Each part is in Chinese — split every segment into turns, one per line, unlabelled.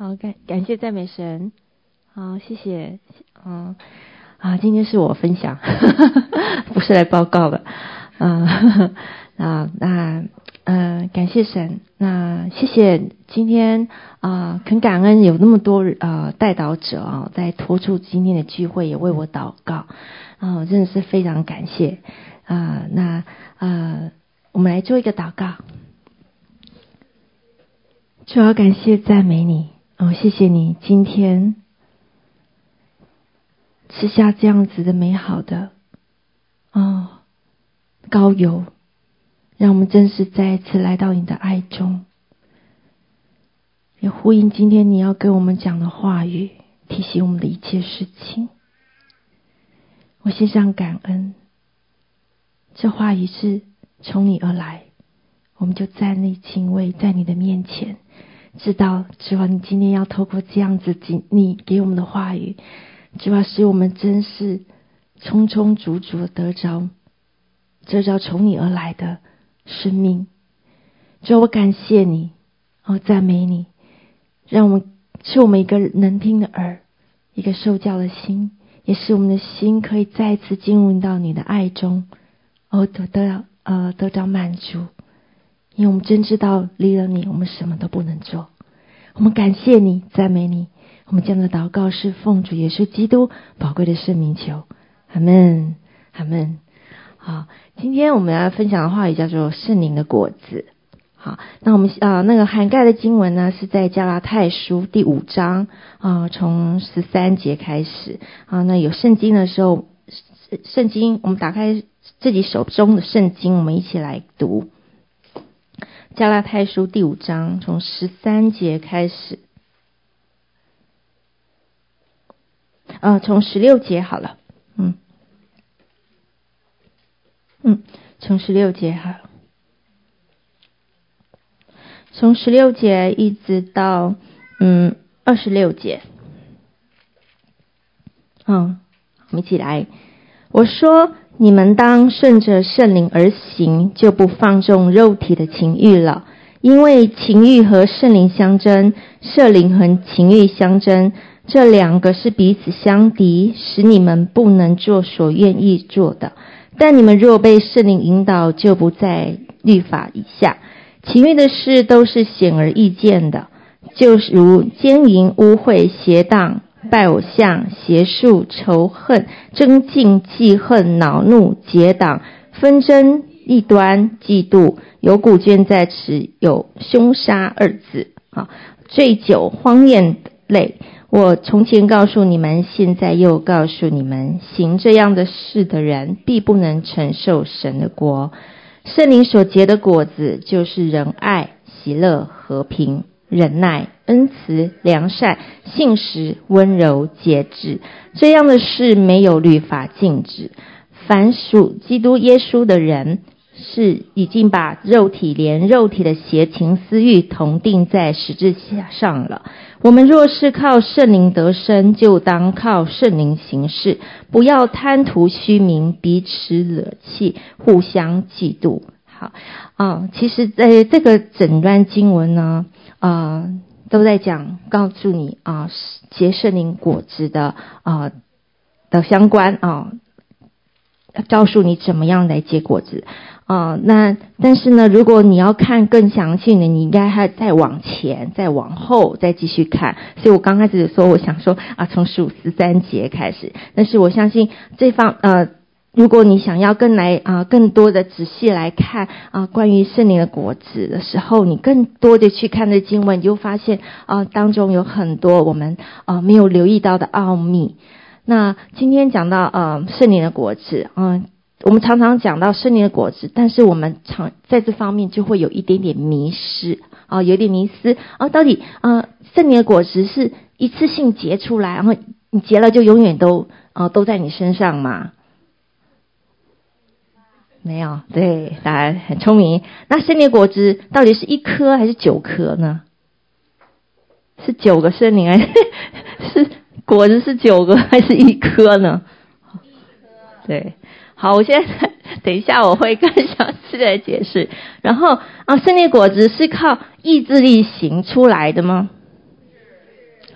好，感感谢赞美神。好，谢谢。嗯，啊，今天是我分享，不是来报告的。嗯，啊，那，嗯，感谢神。那谢谢今天啊，很感恩有那么多啊代祷者啊，在托出今天的聚会，也为我祷告。啊，真的是非常感谢。啊，那啊，我们来做一个祷告。主要感谢赞美你哦，谢谢你今天吃下这样子的美好的哦高油，让我们真实再一次来到你的爱中，也呼应今天你要跟我们讲的话语，提醒我们的一切事情。我献上感恩，这话语是从你而来，我们就站立敬畏在你的面前。知道，主啊，你今天要透过这样子，你给我们的话语，主啊，使我们真是充充足足的得着，得着从你而来的生命。主啊，我感谢你，哦，赞美你，让我们是我们一个能听的耳，一个受教的心，也使我们的心可以再次进入到你的爱中，哦，得到呃得到满足。因为我们真知道离了你，我们什么都不能做。我们感谢你，赞美你。我们这样的祷告是奉主耶稣基督宝贵的圣名求，阿门，阿门。好，今天我们要分享的话语叫做圣灵的果子。好，那我们啊、呃，那个涵盖的经文呢，是在加拉太书第五章啊、从十三节开始啊、那有圣经的时候，圣经我们打开自己手中的圣经，我们一起来读。加拉太书第五章从十三节开始，呃，从十六节好了，嗯，嗯，从十六节好，从十六节一直到嗯二十六节，嗯，我们一起来，我说。你们当顺着圣灵而行，就不放纵肉体的情欲了。因为情欲和圣灵相争，圣灵和情欲相争，这两个是彼此相敌，使你们不能做所愿意做的。但你们若被圣灵引导，就不在律法以下。情欲的事都是显而易见的，就如奸淫、污秽、邪荡。拜偶像、邪术、仇恨、争竞、记恨、恼怒、结党、纷争、异端、嫉妒，有古卷在此，有凶杀二字。啊，醉酒、荒宴类。我从前告诉你们，现在又告诉你们，行这样的事的人，必不能承受神的国。圣灵所结的果子，就是仁爱、喜乐、和平。忍耐、恩慈、良善、信实、温柔、节制，这样的事没有律法禁止。凡属基督耶稣的人，是已经把肉体连肉体的邪情私欲同定在十字架上了。我们若是靠圣灵得生，就当靠圣灵行事，不要贪图虚名，彼此惹气，互相嫉妒。好啊，其实在这个整段经文呢。啊、都在讲，告诉你啊，结圣灵果子的啊、的相关啊，告诉你怎么样来结果子啊、那但是呢，如果你要看更详细的，你应该还再往前、再往后、再继续看。所以我刚开始说，我想说啊，从十五十三节开始。但是我相信这方呃。如果你想要更来啊，更多的仔细来看啊，关于圣灵的果子的时候，你更多的去看这经文，你就发现啊，当中有很多我们啊没有留意到的奥秘。那今天讲到呃圣灵的果子，嗯，我们常常讲到圣灵的果子，但是我们常在这方面就会有一点点迷失啊，有点迷失啊，到底啊圣灵的果子是一次性结出来，然后你结了就永远都啊都在你身上吗？没有，对，大家很聪明。那圣灵果子到底是一颗还是九颗呢？是九个圣灵还 是果子是九个还是一颗呢？一颗。对，好，我现在等一下我会更详细的解释。然后啊，圣灵果子是靠意志力行出来的吗？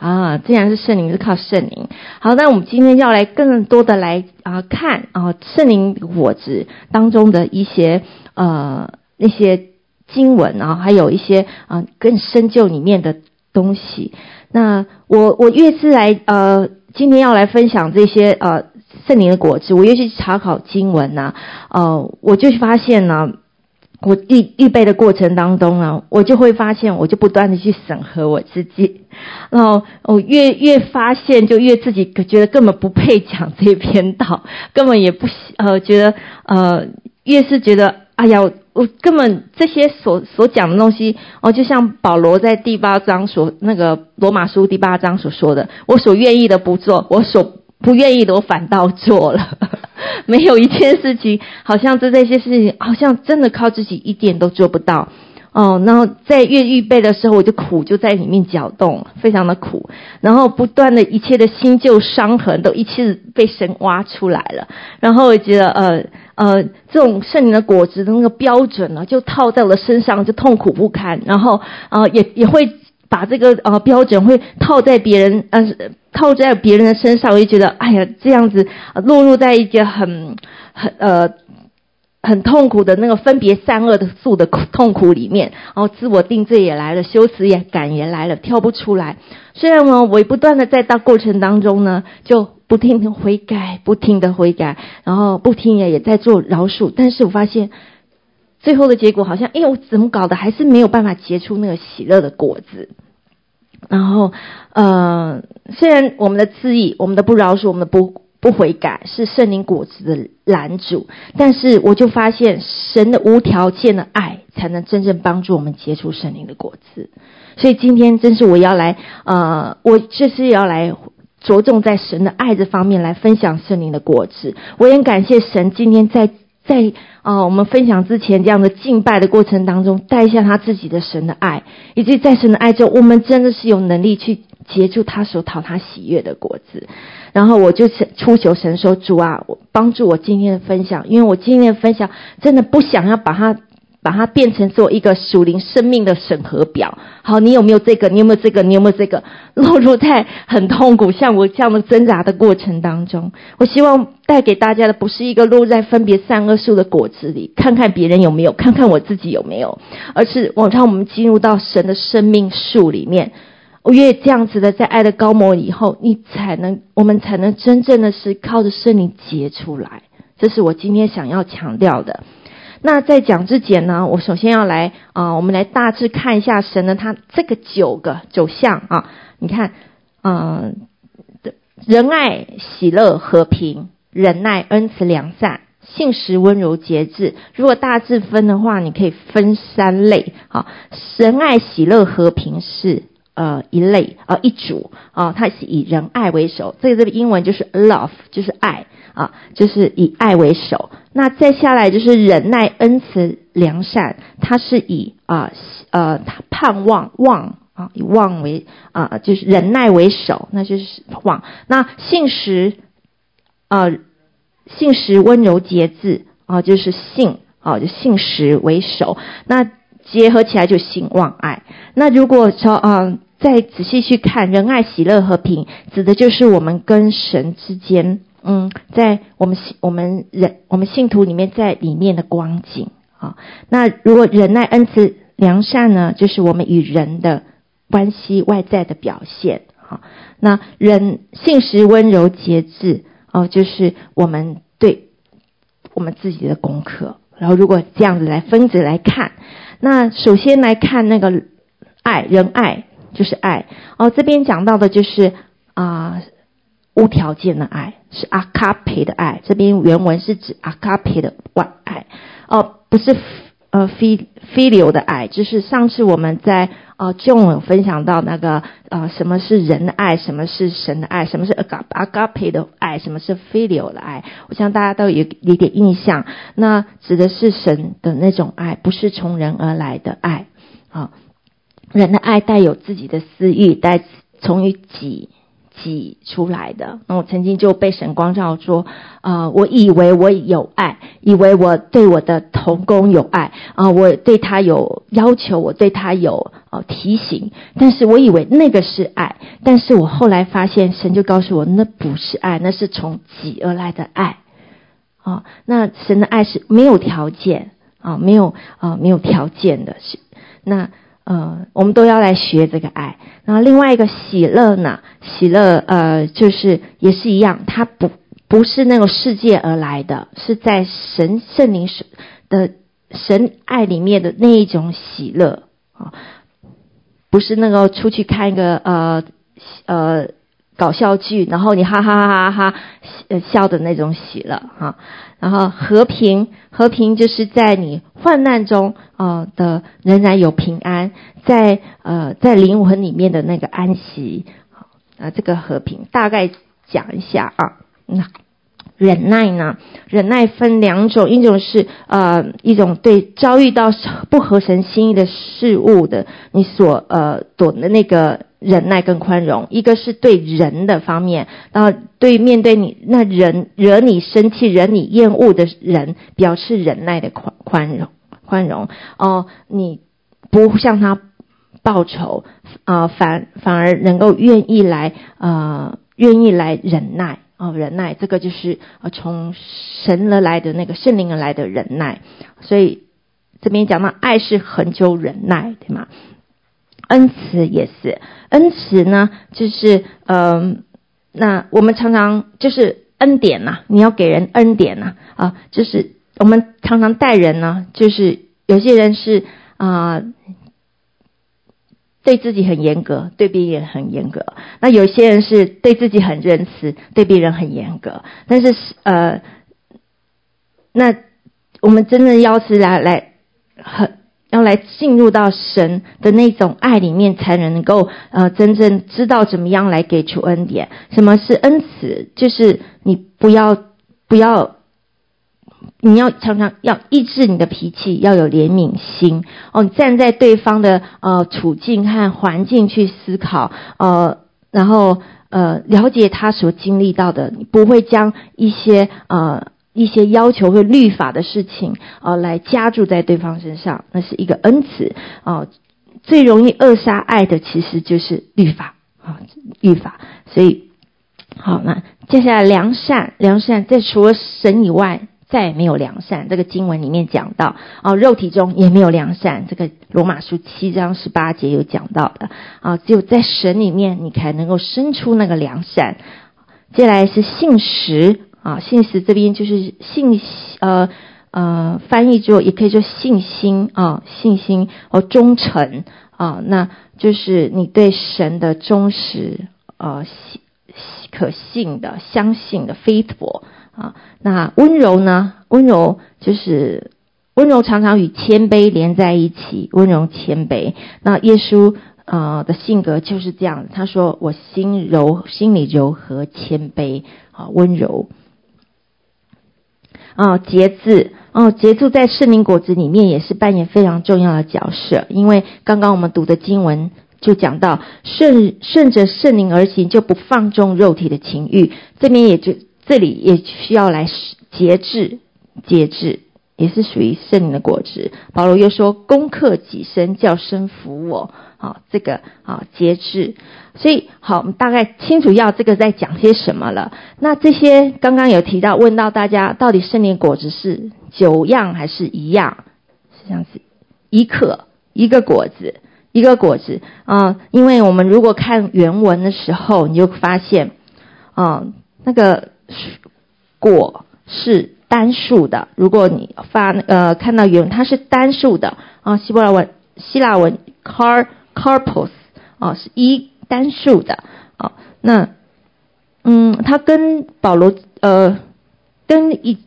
啊，既然是圣灵，是靠圣灵。好，那我们今天要来更多的来啊看啊圣灵果子当中的一些呃那些经文啊，还有一些啊更深究里面的东西。那我我越是来呃今天要来分享这些呃圣灵的果子，我越去查考经文呢，呃，我就发现呢。我预预备的过程当中呢，我就会发现，我就不断的去审核我自己，然后我越越发现，就越自己觉得根本不配讲这篇道，根本也不呃觉得呃越是觉得，哎呀，我根本这些所所讲的东西哦，就像保罗在第八章所那个罗马书第八章所说的，我所愿意的不做，我所不愿意的我反倒做了。没有一件事情，好像这这些事情，好像真的靠自己一点都做不到哦。然后在越预备的时候，我就苦就在里面搅动，非常的苦。然后不断的一切的新旧伤痕都一次被神挖出来了。然后我觉得，呃呃，这种圣灵的果子的那个标准呢，就套在我的身上，就痛苦不堪。然后啊、呃，也也会。把这个呃标准会套在别人呃套在别人的身上，我就觉得哎呀这样子落入在一个很很呃很痛苦的那个分别善恶的素的痛苦里面，然后自我定罪也来了，羞耻也感也来了，跳不出来。虽然呢，我不断的在到过程当中呢，就不停的悔改，不停的悔改，然后不停也也在做饶恕，但是我发现最后的结果好像，哎呦，怎么搞的，还是没有办法结出那个喜乐的果子。然后，呃，虽然我们的自义、我们的不饶恕、我们的不不悔改是圣灵果子的拦阻，但是我就发现神的无条件的爱才能真正帮助我们结出圣灵的果子。所以今天真是我要来，呃，我就是要来着重在神的爱这方面来分享圣灵的果子。我也感谢神今天在。在啊、我们分享之前这样的敬拜的过程当中，带下他自己的神的爱，以及在神的爱中，我们真的是有能力去结出他所讨他喜悦的果子。然后我就出求神说：“主啊，我帮助我今天的分享，因为我今天的分享真的不想要把它。”把它变成做一个属灵生命的审核表。好，你有没有这个？你有没有这个？你有没有这个？落入在很痛苦，像我这样的挣扎的过程当中。我希望带给大家的不是一个落在分别善恶树的果子里，看看别人有没有，看看我自己有没有，而是我让我们进入到神的生命树里面。我越这样子的在爱的高模以后，你才能，我们才能真正的是靠着圣灵结出来。这是我今天想要强调的。那在讲之前呢，我首先要来啊、我们来大致看一下神的他这个九个九项啊，你看，嗯、呃，仁爱、喜乐、和平、忍耐、恩慈、良善、信实、温柔、节制。如果大致分的话，你可以分三类啊。仁爱、喜乐、和平是呃一类啊、呃、一组啊，它是以仁爱为首，这个这个英文就是 love，就是爱。啊，就是以爱为首。那再下来就是忍耐、恩慈、良善，它是以啊呃盼望望啊以望为啊就是忍耐为首，那就是望。那信实啊信实、温柔、节制啊就是信啊就信实为首。那结合起来就信望爱。那如果说啊再仔细去看仁爱、喜乐、和平，指的就是我们跟神之间。嗯，在我们我们人我们信徒里面，在里面的光景啊。那如果忍耐、恩慈、良善呢，就是我们与人的关系外在的表现。啊，那人信实、温柔、节制哦，就是我们对我们自己的功课。然后，如果这样子来分着来看，那首先来看那个爱，仁爱就是爱哦。这边讲到的就是啊。无条件的爱是阿卡培的爱，这边原文是指阿卡培的外爱哦，不是呃非非流的爱，就是上次我们在呃 John 有分享到那个呃什么是仁爱，什么是神的爱，什么是阿嘎阿嘎佩的爱，什么是 filial 的爱，我想大家都有一点印象。那指的是神的那种爱，不是从人而来的爱啊、人的爱带有自己的私欲，带从于己。挤出来的。那我曾经就被神光照说，啊、我以为我有爱，以为我对我的同工有爱啊、我对他有要求，我对他有呃提醒，但是我以为那个是爱，但是我后来发现，神就告诉我，那不是爱，那是从挤而来的爱。啊、那神的爱是没有条件啊、没有啊、没有条件的，是那。呃，我们都要来学这个爱。然后另外一个喜乐呢，喜乐呃，就是也是一样，它不不是那个世界而来的，是在神圣灵的神爱里面的那一种喜乐啊，不是那个出去看一个呃呃搞笑剧，然后你哈哈哈哈哈呃笑的那种喜乐哈。然后和平，和平就是在你患难中，呃的仍然有平安，在呃在灵魂里面的那个安息，啊这个和平大概讲一下啊，那忍耐呢？忍耐分两种，一种是呃一种对遭遇到不合神心意的事物的，你所呃躲的那个。忍耐跟宽容，一个是对人的方面，然后对面对你那人惹你生气、惹你厌恶的人，表示忍耐的宽宽容宽容哦，你不向他报仇啊、呃，反反而能够愿意来啊，愿、意来忍耐啊、忍耐这个就是呃从神而来的那个圣灵而来的忍耐，所以这边讲到爱是恒久忍耐，对吗？恩慈也是，恩慈呢，就是嗯、那我们常常就是恩典呐、你要给人恩典呐，啊，就是我们常常待人呢，就是有些人是啊、对自己很严格，对别人很严格；那有些人是对自己很仁慈，对别人很严格。但是是呃，那我们真的要是来来很。要来进入到神的那种爱里面，才能够呃真正知道怎么样来给出恩典。什么是恩慈？就是你不要不要，你要常常要抑制你的脾气，要有怜悯心哦。你站在对方的呃处境和环境去思考，呃，然后呃了解他所经历到的，你不会将一些呃。一些要求和律法的事情啊，来加注在对方身上，那是一个恩慈啊。最容易扼杀爱的，其实就是律法啊，律法。所以，好，那接下来良善，良善，在除了神以外，再也没有良善。这个经文里面讲到啊，肉体中也没有良善。这个罗马书七章十八节有讲到的啊，只有在神里面，你才能够生出那个良善。接下来是信实。啊，信实这边就是信，呃呃，翻译之后也可以说信心啊，信心和忠诚啊，那就是你对神的忠实，呃，信可信的、相信的、faithful 啊。那温柔呢？温柔就是温柔，常常与谦卑连在一起，温柔谦卑。那耶稣啊、呃、的性格就是这样，他说：“我心柔，心里柔和谦卑啊，温柔。”啊，节制哦，节制在圣灵果子里面也是扮演非常重要的角色。因为刚刚我们读的经文就讲到，顺顺着圣灵而行，就不放纵肉体的情欲。这边也就这里也需要来节制，节制也是属于圣灵的果子。保罗又说：“攻克己身，叫身服我。”好，这个啊节制。所以，好，我们大概清楚要这个在讲些什么了。那这些刚刚有提到，问到大家到底圣灵果子是九样还是一样？是这样子，一克一个果子，一个果子啊、因为我们如果看原文的时候，你就发现啊、那个果是单数的。如果你发呃看到原文，它是单数的啊、希伯来文、希腊文 car carpos 啊、是一。单数的啊，那嗯，它跟保罗呃，跟一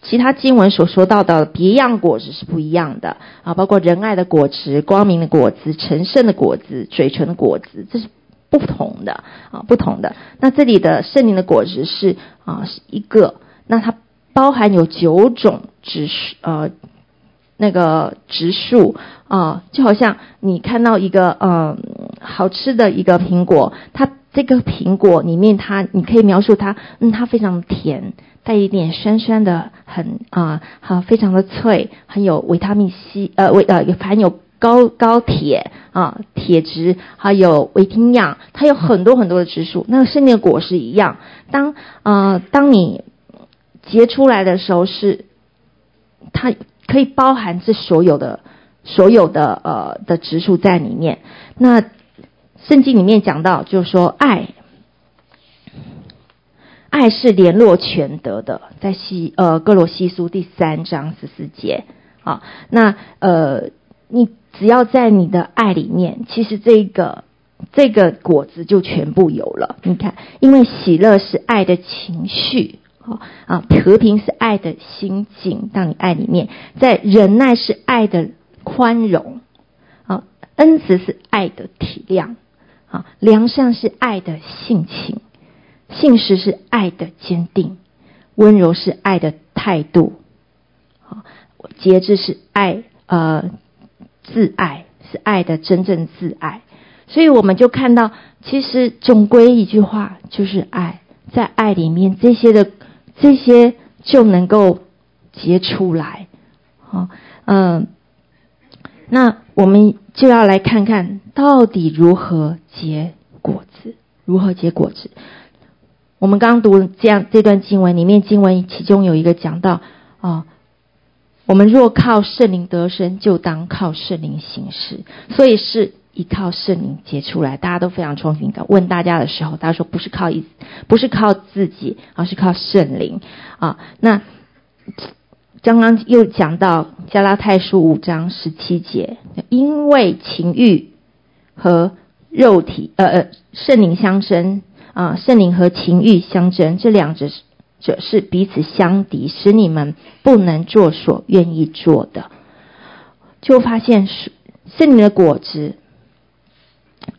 其他经文所说到的别样果子是不一样的啊，包括仁爱的果子、光明的果子、成圣的果子、嘴唇的果子，这是不同的啊，不同的。那这里的圣灵的果子是啊，是一个，那它包含有九种指数呃。那个植树啊，就好像你看到一个呃好吃的一个苹果，它这个苹果里面它，你可以描述它，嗯，它非常甜，带一点酸酸的，很啊，好、非常的脆，很有维他命 C，呃，维呃，含有高高铁啊，铁质，还有维营养，它有很多很多的植树。那个圣灵的果实一样，当啊、呃，当你结出来的时候是，它可以包含这所有的。所有的呃的植树在里面。那圣经里面讲到，就是说爱，爱是联络全德的，在西呃歌罗西书第三章十四节啊。那呃，你只要在你的爱里面，其实这个这个果子就全部有了。你看，因为喜乐是爱的情绪，啊啊，和平是爱的心境。当你爱里面，在忍耐是爱的。宽容，啊，恩慈是爱的体谅，啊，良善是爱的性情，信实是爱的坚定，温柔是爱的态度，啊，节制是爱，呃，自爱是爱的真正自爱，所以我们就看到，其实总归一句话就是爱，在爱里面这些的这些就能够结出来，啊，嗯。那我们就要来看看到底如何结果子，如何结果子。我们刚读这样这段经文里面，经文其中有一个讲到啊、我们若靠圣灵得生，就当靠圣灵行事。所以是依靠圣灵结出来。大家都非常聪明的问大家的时候，大家说不是靠一，不是靠自己，而是靠圣灵啊。那。刚刚又讲到加拉太书五章十七节，因为情欲和肉体，呃呃，圣灵相争啊，圣灵和情欲相争，这两者者是彼此相敌，使你们不能做所愿意做的。就发现是圣灵的果子，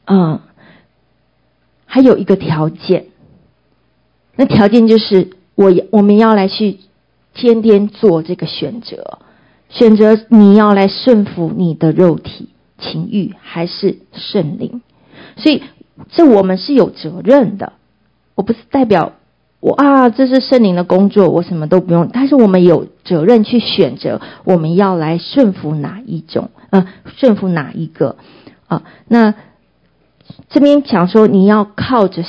嗯，还有一个条件，那条件就是我我们要来去。天天做这个选择，选择你要来顺服你的肉体情欲，还是圣灵？所以这我们是有责任的。我不是代表我啊，这是圣灵的工作，我什么都不用。但是我们有责任去选择，我们要来顺服哪一种？呃，顺服哪一个？啊，那。这边讲说，你要靠着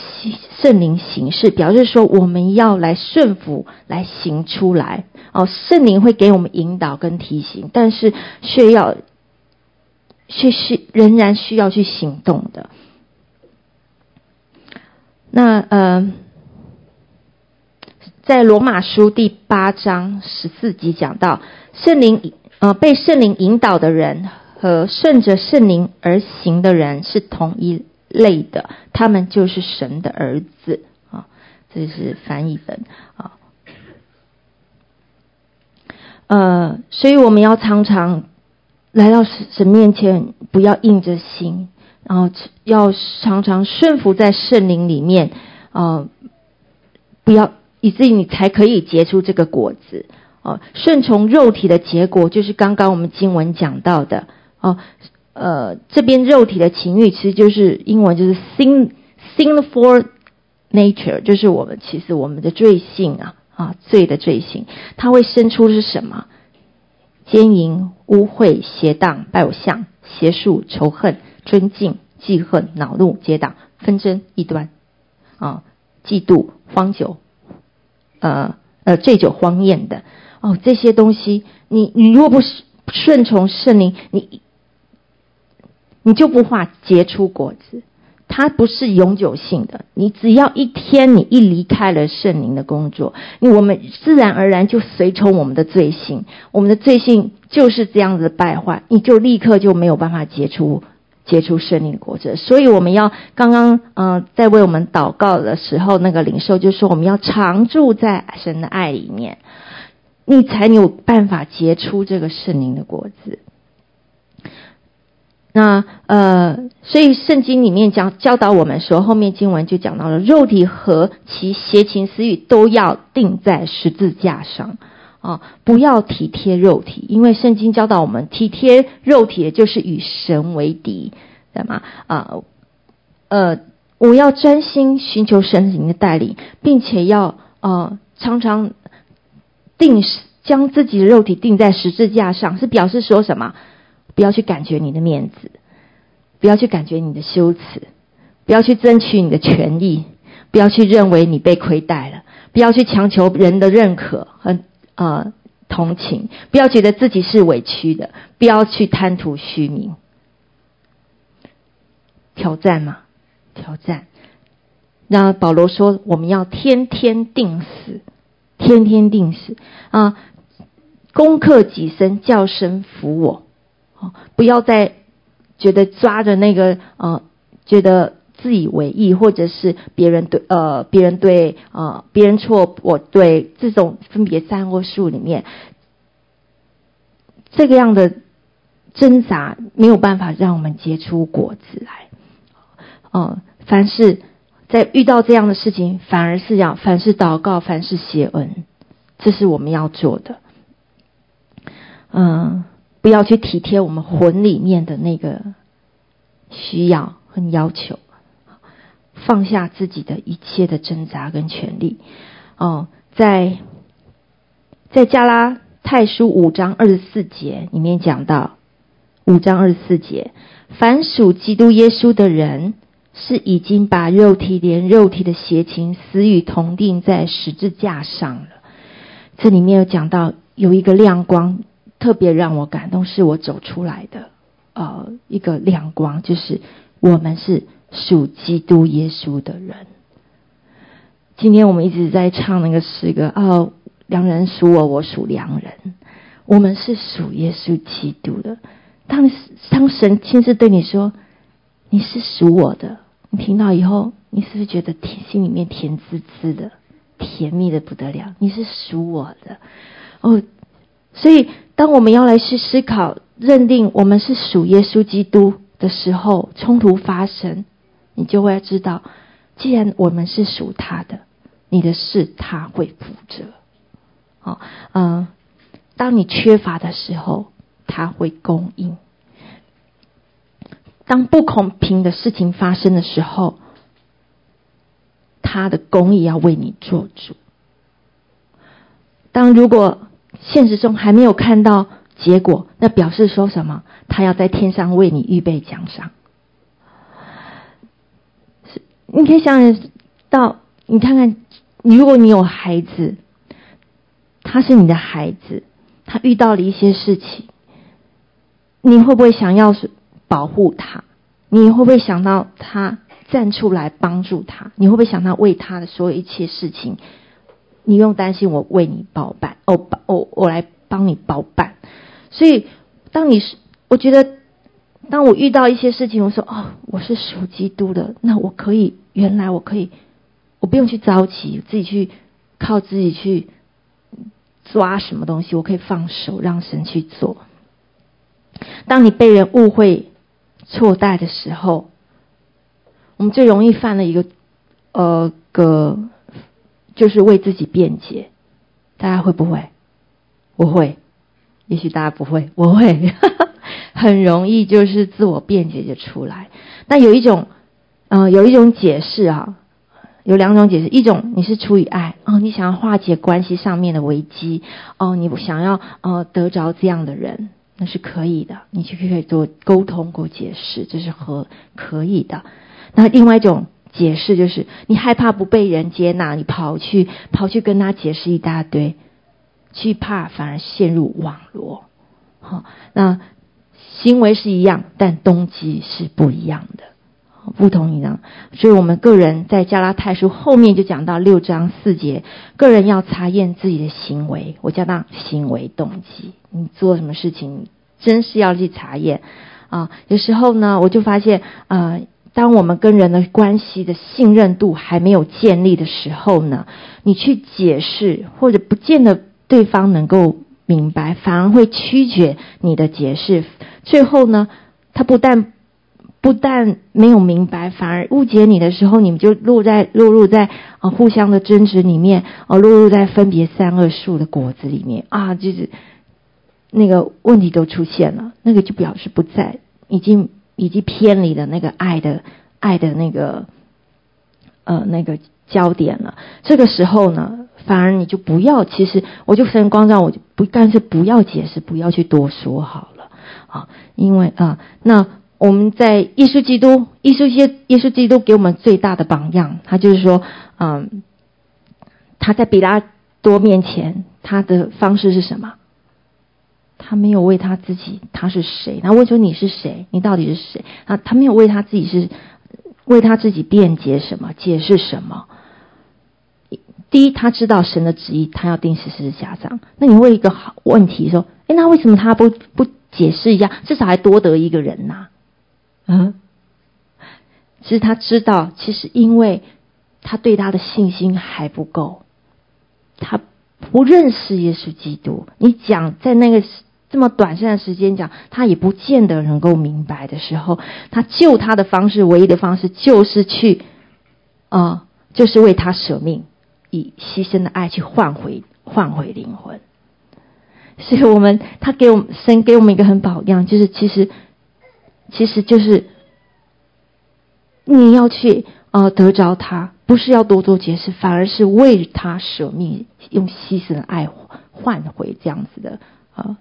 圣灵行事，表示说我们要来顺服，来行出来。哦，圣灵会给我们引导跟提醒，但是需要，却是仍然需要去行动的。那呃，在罗马书第八章十四节讲到，圣灵呃被圣灵引导的人和顺着圣灵而行的人是同一类的，他们就是神的儿子啊，这是翻译本啊。呃，所以我们要常常来到神面前，不要硬着心，然后要常常顺服在圣灵里面啊，不要以至于你才可以结出这个果子啊。顺从肉体的结果，就是刚刚我们经文讲到的啊。呃，这边肉体的情欲其实就是英文就是 sin sinful nature，就是我们其实我们的罪性啊啊罪的罪性，它会生出是什么？奸淫、污秽、邪荡、拜偶像、邪术、仇恨、尊敬、记恨、恼怒、结党、纷争、异端啊，嫉妒、荒酒，呃呃醉酒荒宴的哦，这些东西，你你如果不顺从圣灵，你。你就不怕结出果子，它不是永久性的。你只要一天你一离开了圣灵的工作，我们自然而然就随从我们的罪性，我们的罪性就是这样子败坏，你就立刻就没有办法结出结出圣灵果子。所以我们要刚刚嗯、在为我们祷告的时候，那个领受就说我们要常住在神的爱里面，你才有办法结出这个圣灵的果子。那呃，所以圣经里面讲教导我们说，后面经文就讲到了，肉体和其邪情私欲都要钉在十字架上啊！不要体贴肉体，因为圣经教导我们，体贴肉体的就是与神为敌，对吗？啊，呃，我要专心寻求神灵的带领，并且要呃常常定将自己的肉体钉在十字架上，是表示说什么？不要去感觉你的面子，不要去感觉你的羞耻，不要去争取你的权益，不要去认为你被亏待了，不要去强求人的认可和呃同情，不要觉得自己是委屈的，不要去贪图虚名。挑战嘛，挑战。那保罗说：“我们要天天定死，天天定死啊！攻克己身，叫声服我。哦，不要再觉得抓着那个呃，觉得自以为意，或者是别人对呃，别人对呃，别人错我对这种分别善恶树里面，这个样的挣扎没有办法让我们结出果子来。”哦，凡是在遇到这样的事情，反而是要凡事祷告，凡事谢恩，这是我们要做的。嗯，不要去体贴我们魂里面的那个需要和要求，放下自己的一切的挣扎跟权利。哦，在在加拉太书五章二十四节里面讲到，五章二十四节，凡属基督耶稣的人。是已经把肉体连肉体的邪情死与同钉在十字架上了。这里面有讲到有一个亮光，特别让我感动，是我走出来的呃一个亮光，就是我们是属基督耶稣的人。今天我们一直在唱那个诗歌，哦，良人属我，我属良人。我们是属耶稣基督的。当当神亲自对你说，你是属我的。你听到以后，你是不是觉得甜心里面甜滋滋的，甜蜜的不得了？你是属我的哦，所以当我们要来去思考、认定我们是属耶稣基督的时候，冲突发生，你就会知道，既然我们是属他的，你的事他会负责。好，嗯，当你缺乏的时候，他会供应。当不公平的事情发生的时候，他的公义要为你做主。当如果现实中还没有看到结果，那表示说什么？他要在天上为你预备奖赏。是你可以想到，你看看，如果你有孩子，他是你的孩子，他遇到了一些事情，你会不会想要是？保护他，你会不会想到他站出来帮助他？你会不会想到为他的所有一切事情？你用担心，我为你包办，哦，我我来帮你包办。所以，当你是，我觉得，当我遇到一些事情，我说哦，我是属基督的，那我可以，原来我可以，我不用去着急，自己去靠自己去抓什么东西，我可以放手让神去做。当你被人误会。错待的时候，我们最容易犯了一个呃个，就是为自己辩解。大家会不会？我会，也许大家不会，我会，很容易就是自我辩解就出来。那有一种，呃，有一种解释啊，有两种解释。一种你是出于爱，哦，你想要化解关系上面的危机，哦，你想要呃得着这样的人。那是可以的，你就可以做沟通、过解释，这是和可以的。那另外一种解释就是，你害怕不被人接纳，你跑去跑去跟他解释一大堆，惧怕反而陷入网罗。好，那行为是一样，但动机是不一样的，不同一样。所以我们个人在加拉太书后面就讲到六章四节，个人要查验自己的行为，我叫他行为动机。你做什么事情，真是要去查验啊！有时候呢，我就发现，呃，当我们跟人的关系的信任度还没有建立的时候呢，你去解释，或者不见得对方能够明白，反而会曲解你的解释。最后呢，他不但不但没有明白，反而误解你的时候，你们就落在落入在啊互相的争执里面，啊落入在分别三恶树的果子里面啊，就是。那个问题都出现了，那个就表示不在，已经已经偏离了那个爱的爱的那个呃那个焦点了。这个时候呢，反而你就不要，其实我就神光照，我就不但是不要解释，不要去多说好了啊，因为啊，那我们在耶稣基督，耶稣耶耶稣基督给我们最大的榜样，他就是说，嗯，他在彼拉多面前，他的方式是什么？他没有为他自己，他是谁？他问说你是谁？你到底是谁？啊，他没有为他自己是为他自己辩解什么，解释什么？第一，他知道神的旨意，他要定十字架上。那你问一个好问题说：哎，那为什么他不不解释一下？至少还多得一个人呐、啊？嗯，其实他知道，其实因为他对他的信心还不够，他不认识耶稣基督。你讲在那个这么短暂的时间讲，他也不见得能够明白的时候，他救他的方式，唯一的方式就是去啊、就是为他舍命。以牺牲的爱去换回换回灵魂，所以我们他给我们神给我们一个很榜样，就是其实其实就是你要去呃得着他，不是要多做解释，反而是为他舍命，用牺牲的爱换回这样子的呃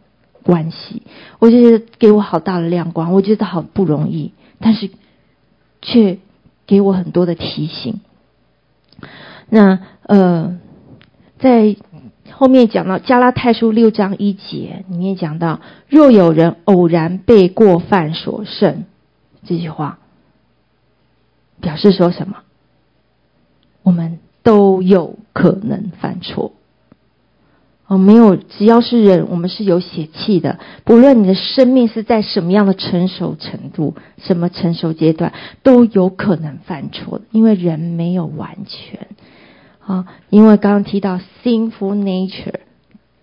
关系。我就觉得给我好大的亮光，我觉得好不容易，但是却给我很多的提醒。那呃，在后面讲到加拉太书六章一节里面讲到，若有人偶然被过犯所胜，这句话表示说什么？我们都有可能犯错。哦，没有，只要是人，我们是有血气的。不论你的生命是在什么样的成熟程度、什么成熟阶段，都有可能犯错，因为人没有完全。啊，因为刚刚提到 sinful nature，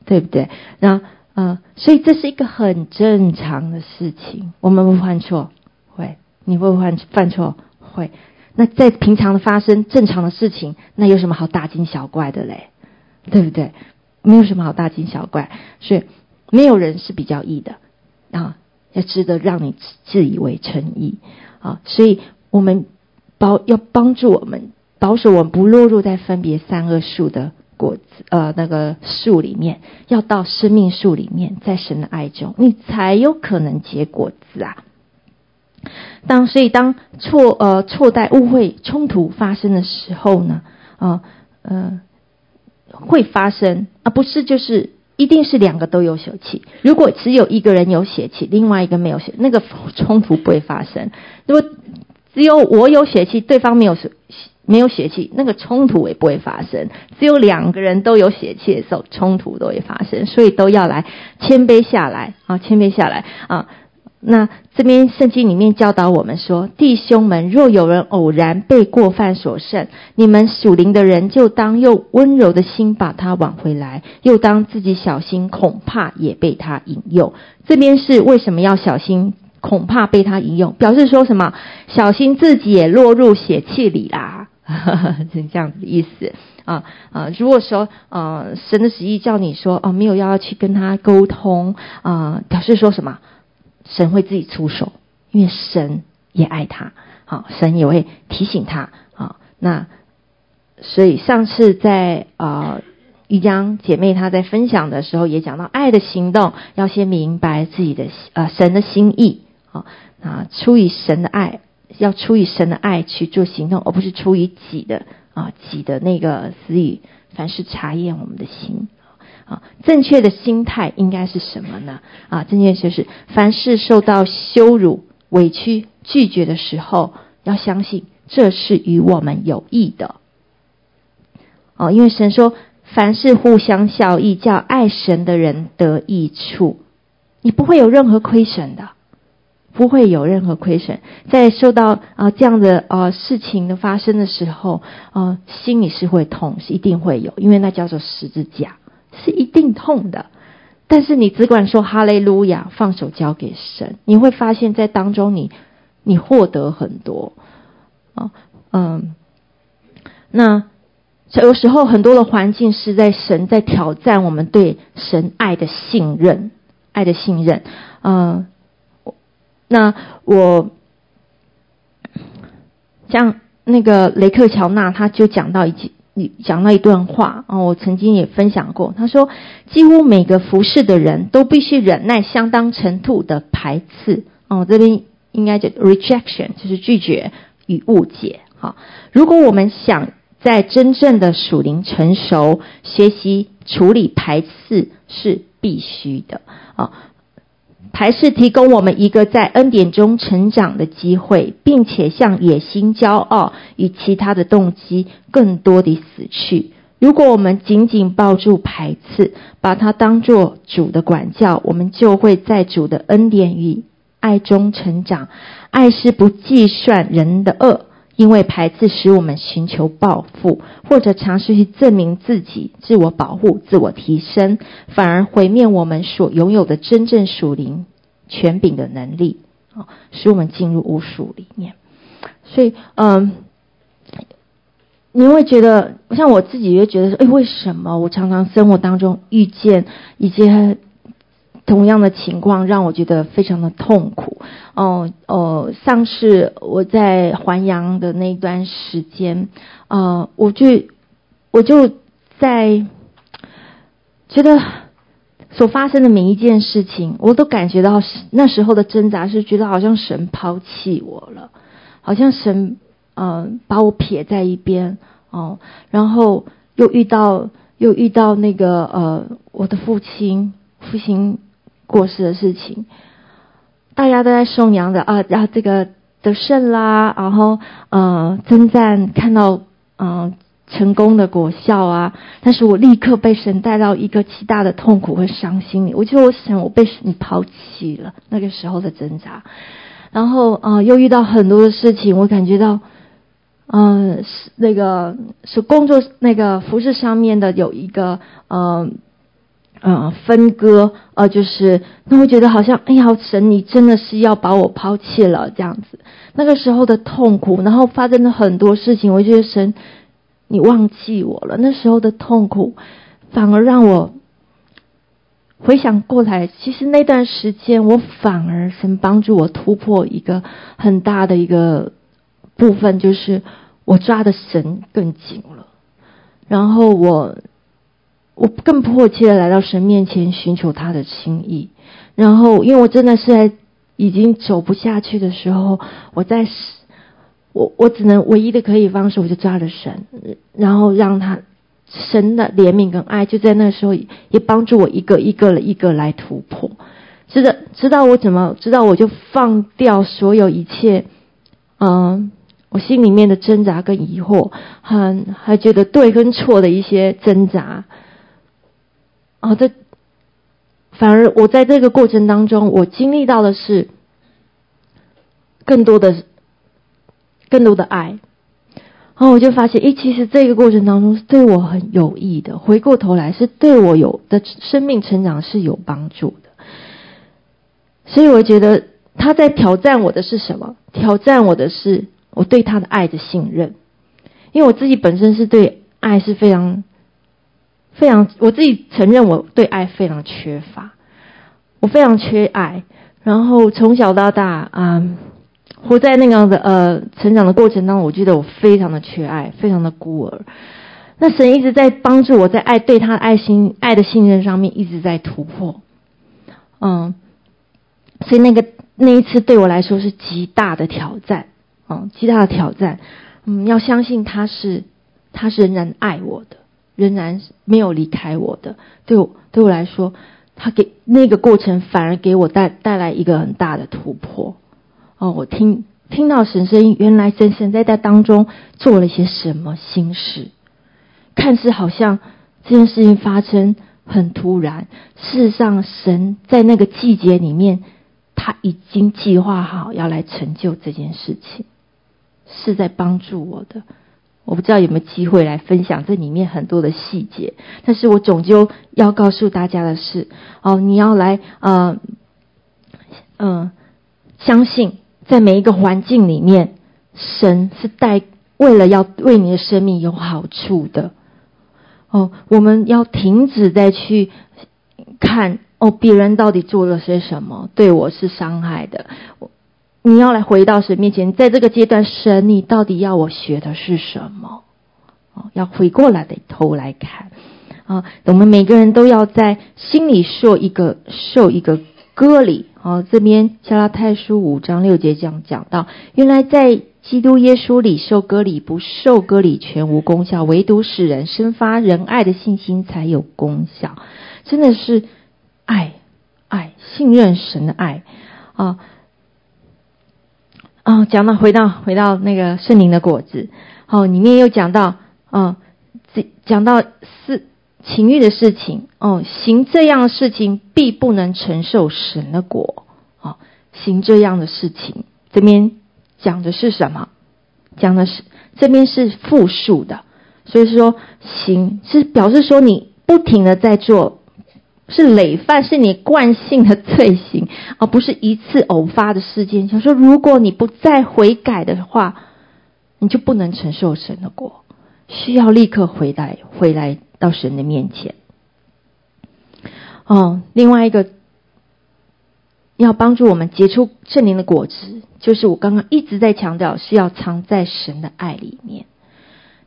对不对？那呃，所以这是一个很正常的事情。我们会犯错，会，你会不会犯犯错？会。那在平常的发生正常的事情，那有什么好大惊小怪的嘞？对不对？没有什么好大惊小怪，所以没有人是比较易的啊，要值得让你自以为称意啊。所以我们保要帮助我们。保守我们不落入在分别三恶树的果子，呃，那个树里面，要到生命树里面，在神的爱中，你才有可能结果子啊。当所以当错呃错待误会冲突发生的时候呢，啊，呃会发生啊，不是就是一定是两个都有血气。如果只有一个人有血气，另外一个没有血，那个冲突不会发生。如果只有我有血气，对方没有血。没有血气，那个冲突也不会发生。只有两个人都有血气的时候，冲突都会发生。所以都要来谦卑下来啊，谦卑下来啊。那这边圣经里面教导我们说：弟兄们，若有人偶然被过犯所胜，你们属灵的人就当用温柔的心把他挽回来，又当自己小心，恐怕也被他引诱。这边是为什么要小心？恐怕被他引诱，表示说什么？小心自己也落入血气里啦。是这样子意思啊啊！如果说呃神的旨意叫你说哦、没有要去跟他沟通啊，表示说什么？神会自己出手，因为神也爱他，好、神也会提醒他啊。那所以上次在啊玉江姐妹她在分享的时候也讲到，爱的行动要先明白自己的呃、神的心意啊啊，出于神的爱。要出于神的爱去做行动，而不是出于己的啊己的那个私欲。凡事查验我们的心啊，正确的心态应该是什么呢？啊，正确就是凡事受到羞辱、委屈、拒绝的时候，要相信这是与我们有益的。哦，因为神说凡事互相效益，叫爱神的人得益处，你不会有任何亏损的。不会有任何亏损，在受到啊、这样的啊、呃、事情的发生的时候，啊、心里是会痛，是一定会有，因为那叫做十字架，是一定痛的。但是你只管说哈利路亚，放手交给神，你会发现在当中你你获得很多啊嗯。那有时候很多的环境是在神在挑战我们对神爱的信任，爱的信任，嗯、那我像那个雷克乔纳他就讲到一句，你讲到一段话哦，我曾经也分享过。他说，几乎每个服侍的人都必须忍耐相当程度的排斥哦，这边应该叫 rejection，就是拒绝与误解。好，如果我们想在真正的属灵成熟，学习处理排斥是必须的啊。排斥提供我们一个在恩典中成长的机会，并且向野心、骄傲与其他的动机更多地死去。如果我们紧紧抱住排斥，把它当作主的管教，我们就会在主的恩典与爱中成长。爱是不计算人的恶，因为排斥使我们寻求报复，或者尝试去证明自己、自我保护、自我提升，反而毁灭我们所拥有的真正属灵权柄的能力，啊，使我们进入巫术里面。所以，嗯，你会觉得，像我自己也觉得说，哎，为什么我常常生活当中遇见一些同样的情况，让我觉得非常的痛苦？哦哦，像是我在环阳的那一段时间，啊，我就我就在觉得。所发生的每一件事情，我都感觉到那时候的挣扎是觉得好像神抛弃我了，好像神嗯、呃、把我撇在一边哦，然后又遇到又遇到那个呃我的父亲父亲过世的事情，大家都在颂扬着啊，然后这个得胜啦，然后呃称赞看到嗯。成功的果效啊！但是我立刻被神带到一个极大的痛苦和伤心里。我觉得我想我被神抛弃了，那个时候的挣扎。然后啊、又遇到很多的事情，我感觉到，嗯、是那个是工作那个服饰上面的有一个嗯、呃、分割，呃，就是那我觉得好像哎呀，神你真的是要把我抛弃了这样子。那个时候的痛苦，然后发生了很多事情，我觉得神。你忘记我了，那时候的痛苦，反而让我回想过来。其实那段时间，我反而神帮助我突破一个很大的一个部分，就是我抓的神更紧了。然后我我更迫切的来到神面前寻求他的心意。然后，因为我真的是在已经走不下去的时候，我在。我我只能唯一的可以方式，我就抓了神，然后让他神的怜悯跟爱就在那时候也帮助我一个一个一个来突破，知道知道我怎么知道我就放掉所有一切，嗯，我心里面的挣扎跟疑惑，还还觉得对跟错的一些挣扎，哦，这反而我在这个过程当中，我经历到的是更多的。更多的爱，然后我就发现，诶，其实这个过程当中是对我很有益的。回过头来，是对我有的生命成长是有帮助的。所以我觉得他在挑战我的是什么？挑战我的是我对他的爱的信任。因为我自己本身是对爱是非常、非常，我自己承认我对爱非常缺乏，我非常缺爱。然后从小到大。嗯活在那样的呃成长的过程当中，我觉得我非常的缺爱，非常的孤儿。那神一直在帮助我，在爱对他的爱心、爱的信任上面一直在突破。嗯，所以那个那一次对我来说是极大的挑战，嗯，极大的挑战。嗯，要相信他是他是仍然爱我的，仍然没有离开我的。对我对我来说，他给那个过程反而给我带带来一个很大的突破。哦，我听听到神声音，原来神神在在当中做了些什么心事，看似好像这件事情发生很突然，事实上神在那个季节里面，他已经计划好要来成就这件事情，是在帮助我的。我不知道有没有机会来分享这里面很多的细节，但是我终究要告诉大家的是，哦，你要来，呃，嗯、相信。在每一个环境里面，神是带为了要为你的生命有好处的。哦，我们要停止再去看哦，别人到底做了些什么，对我是伤害的。你要来回到神面前，在这个阶段，神你到底要我学的是什么？哦，要回过来的头来看啊，我们每个人都要在心里受一个受一个割礼。哦，这边加拉太书五章六节这样讲到，原来在基督耶稣里受割礼，不受割礼全无功效，唯独使人生发仁爱的信心才有功效。真的是爱爱信任神的爱啊哦！讲到回到回到那个圣灵的果子，好，里面又讲到啊，这讲到四。情欲的事情，哦，行这样的事情必不能承受神的果，哦，行这样的事情，这边讲的是什么？讲的是这边是复数的，所以说行是表示说你不停的在做，是累犯，是你惯性的罪行，而不是一次偶发的事件。想说，如果你不再悔改的话，你就不能承受神的果，需要立刻回来，回来。到神的面前，哦，另外一个要帮助我们结出圣灵的果子，就是我刚刚一直在强调，是要藏在神的爱里面。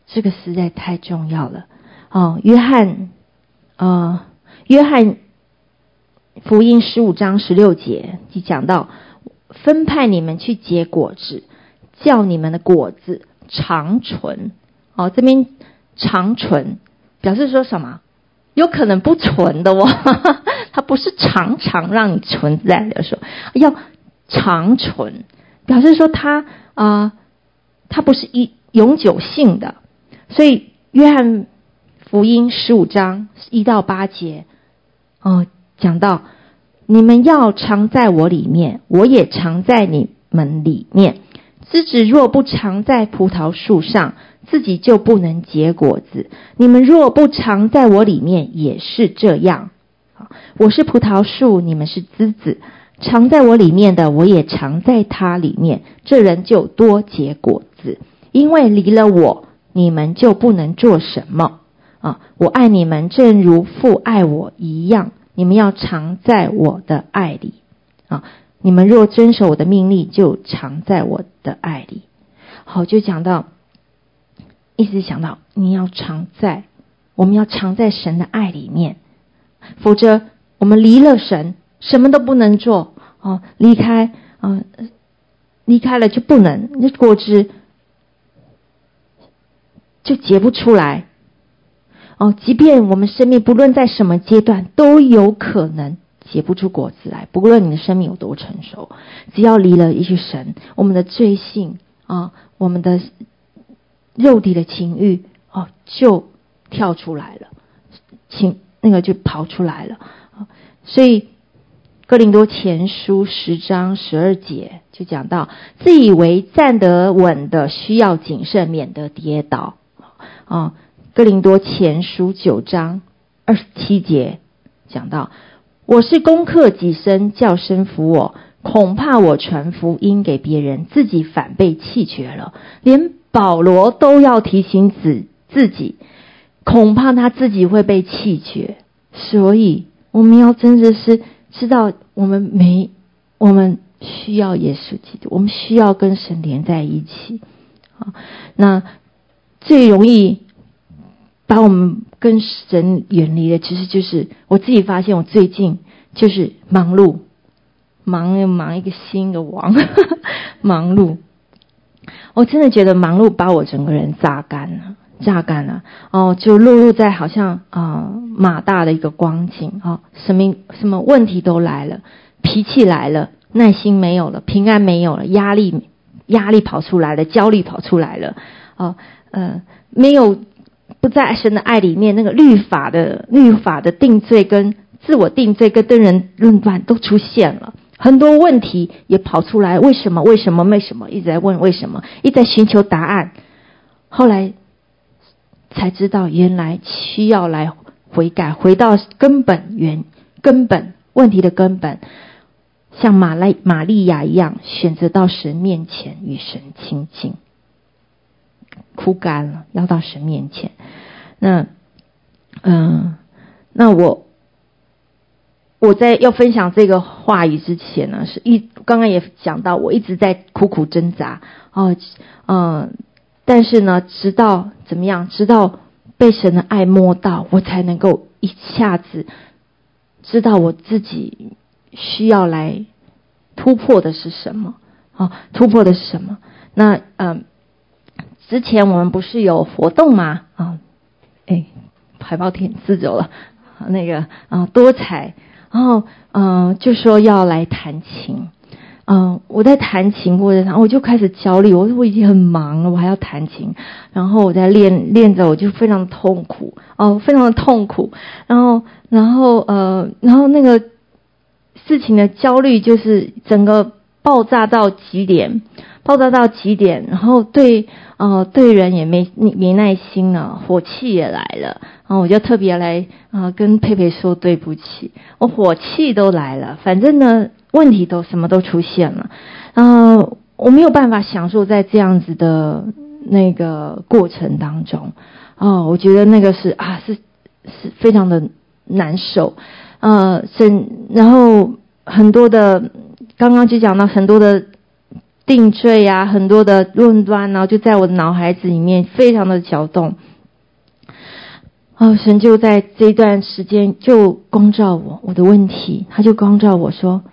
这个实在太重要了。哦，约翰，呃，约翰福音十五章十六节就讲到，分派你们去结果子，叫你们的果子长存。哦，这边长存。表示说什么？有可能不存的哦，它不是常常让你存在的时候，要长存。表示说它啊、呃，它不是一永久性的。所以约翰福音十五章一到八节，哦，讲到你们要常在我里面，我也常在你们里面。枝子若不常在葡萄树上，自己就不能结果子。你们若不常在我里面，也是这样。我是葡萄树，你们是枝子。常在我里面的，我也常在他里面。这人就多结果子，因为离了我，你们就不能做什么。啊，我爱你们，正如父爱我一样。你们要常在我的爱里。啊，你们若遵守我的命令，就常在我的爱里。好，就讲到。一直想到你要常在，我们要常在神的爱里面，否则我们离了神，什么都不能做哦。离开啊，离开了就不能，那果汁就结不出来哦。即便我们生命不论在什么阶段，都有可能结不出果子来。不论你的生命有多成熟，只要离了一句神，我们的罪性啊，我们的。肉体的情欲哦，就跳出来了，情那个就跑出来了。所以哥林多前书十章十二节就讲到，自以为站得稳的，需要谨慎，免得跌倒。啊，哥林多前书九章二十七节讲到，我是攻克己身，叫身服我，恐怕我传福音给别人，自己反被弃绝了，连。保罗都要提醒自自己，恐怕他自己会被弃绝，所以我们要真的是知道，我们没，我们需要耶稣基督，我们需要跟神连在一起啊。那最容易把我们跟神远离的，其实就是我自己发现，我最近就是忙碌，忙又忙一个新的王，忙碌。我真的觉得忙碌把我整个人榨干了，榨干了哦，就落入在好像啊、呃、马大的一个光景哦，什么什么问题都来了，脾气来了，耐心没有了，平安没有了，压力压力跑出来了，焦虑跑出来了，哦呃没有不在神的爱里面，那个律法的律法的定罪跟自我定罪跟跟人论断都出现了。很多问题也跑出来，为什么？为什么？为什么？一直在问为什么，一直在寻求答案。后来才知道，原来需要来悔改，回到根本原根本问题的根本，像玛丽玛利亚一样，选择到神面前与神亲近，枯干了，要到神面前。那，嗯，那我。我在要分享这个话语之前呢，是一刚刚也讲到，我一直在苦苦挣扎哦，嗯，但是呢，直到怎么样，直到被神的爱摸到，我才能够一下子知道我自己需要来突破的是什么啊、突破的是什么？那嗯，之前我们不是有活动吗？啊、哎，海报挺自走了，那个啊、多彩。然后，嗯、呃，就说要来弹琴，嗯、呃，我在弹琴过程中，我就开始焦虑。我说我已经很忙了，我还要弹琴，然后我在练练着，我就非常痛苦，哦、呃，非常的痛苦。然后，然后，呃，然后那个事情的焦虑就是整个爆炸到极点，爆炸到极点。然后对，呃，对人也没没耐心了，火气也来了。然后我就特别来啊，跟佩佩说对不起，我火气都来了，反正呢，问题都什么都出现了，啊，我没有办法享受在这样子的那个过程当中，哦，我觉得那个是啊，是是非常的难受，呃，是然后很多的，刚刚就讲到很多的定罪啊，很多的论断呢，就在我的脑海子里面非常的搅动。哦，神就在这一段时间就光照我，我的问题，他就光照我说，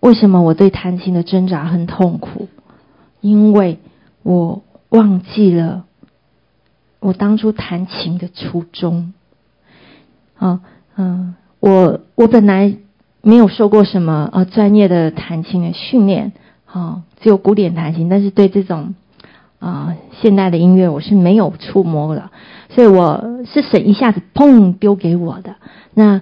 为什么我对弹琴的挣扎很痛苦？因为我忘记了我当初弹琴的初衷。啊，嗯，我我本来没有受过什么呃专业的弹琴的训练，哦，只有古典弹琴，但是对这种啊现代的音乐我是没有触摸的。所以我是神一下子砰丢给我的，那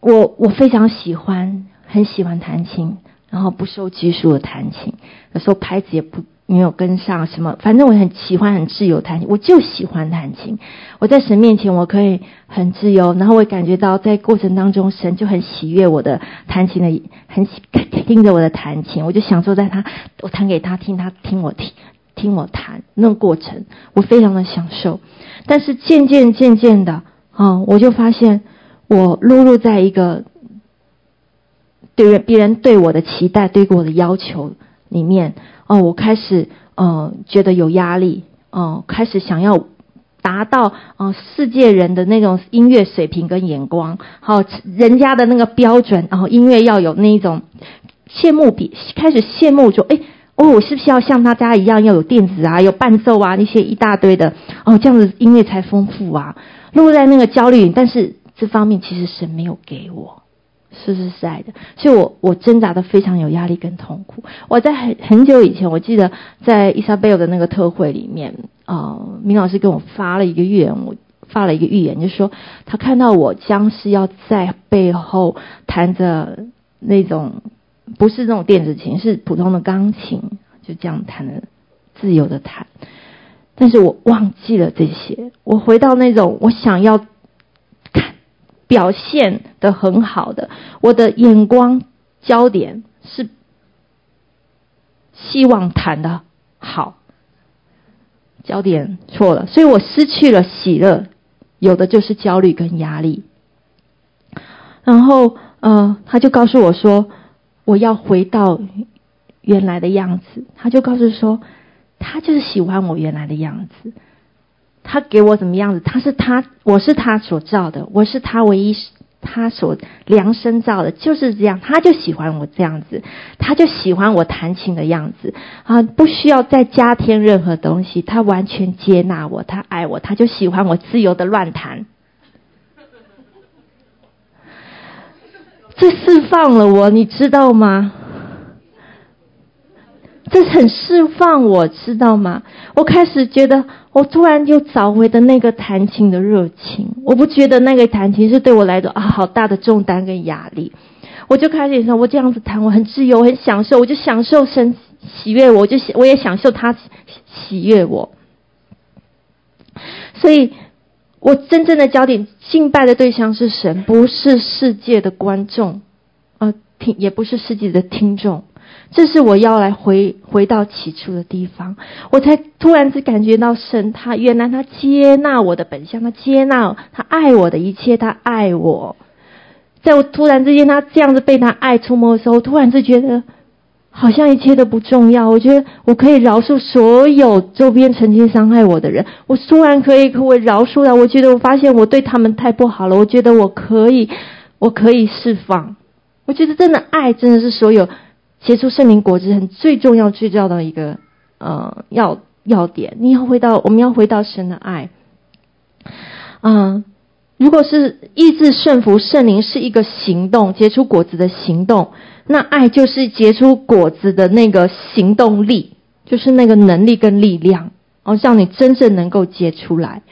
我我非常喜欢，很喜欢弹琴，然后不受拘束的弹琴，有时候拍子也不没有跟上什么，反正我很喜欢很自由弹琴，我就喜欢弹琴。我在神面前我可以很自由，然后我感觉到在过程当中神就很喜悦我的弹琴的，很喜听着我的弹琴，我就享受在他我弹给他听，他听我听。听我弹那个过程，我非常的享受。但是渐渐渐渐的啊，我就发现我落入在一个对别人对我的期待、对我的要求里面哦，我开始呃觉得有压力哦，开始想要达到啊世界人的那种音乐水平跟眼光，好人家的那个标准，然后音乐要有那一种羡慕比，开始羡慕说哎。哦，我是不是要像他家一样，要有电子啊，有伴奏啊，那些一大堆的哦，这样子音乐才丰富啊。落在那个焦虑，但是这方面其实神没有给我，是实在的，所以我我挣扎的非常有压力跟痛苦。我在很很久以前，我记得在伊莎贝尔的那个特会里面啊、明老师跟我发了一个预言，我发了一个预言，就说他看到我将是要在背后弹着那种。不是那种电子琴，是普通的钢琴，就这样弹的，自由的弹。但是我忘记了这些，我回到那种我想要表现的很好的，我的眼光焦点是希望谈的好，焦点错了，所以我失去了喜乐，有的就是焦虑跟压力。然后，呃，他就告诉我说。我要回到原来的样子，他就告诉说，他就是喜欢我原来的样子，他给我怎么样子？他是他，我是他所造的，我是他唯一他所量身造的，就是这样，他就喜欢我这样子，他就喜欢我弹琴的样子啊，不需要再加添任何东西，他完全接纳我，他爱我，他就喜欢我自由的乱弹。这释放了我，你知道吗？这很释放我，知道吗？我开始觉得，我突然就找回的那个弹琴的热情。我不觉得那个弹琴是对我来说啊好大的重担跟压力。我就开始说，我这样子弹，我很自由，很享受，我就享受神喜悦我，我就我也享受他喜悦我。所以。我真正的焦点，敬拜的对象是神，不是世界的观众，呃，听也不是世界的听众。这是我要来回回到起初的地方，我才突然之感觉到神，他原来他接纳我的本相，他接纳他爱我的一切，他爱我。在我突然之间，他这样子被他爱触摸的时候，突然就觉得好像一切都不重要。我觉得我可以饶恕所有周边曾经伤害我的人，我突然可以可我饶恕了。我觉得我发现我对他们太不好了，我觉得我可以，我可以释放。我觉得真的爱真的是所有结出圣灵果子很最重要、最重要的一个呃要要点。你要回到，我们要回到神的爱，嗯、如果是意志顺服圣灵是一个行动，结出果子的行动，那爱就是结出果子的那个行动力，就是那个能力跟力量，哦，让你真正能够结出来。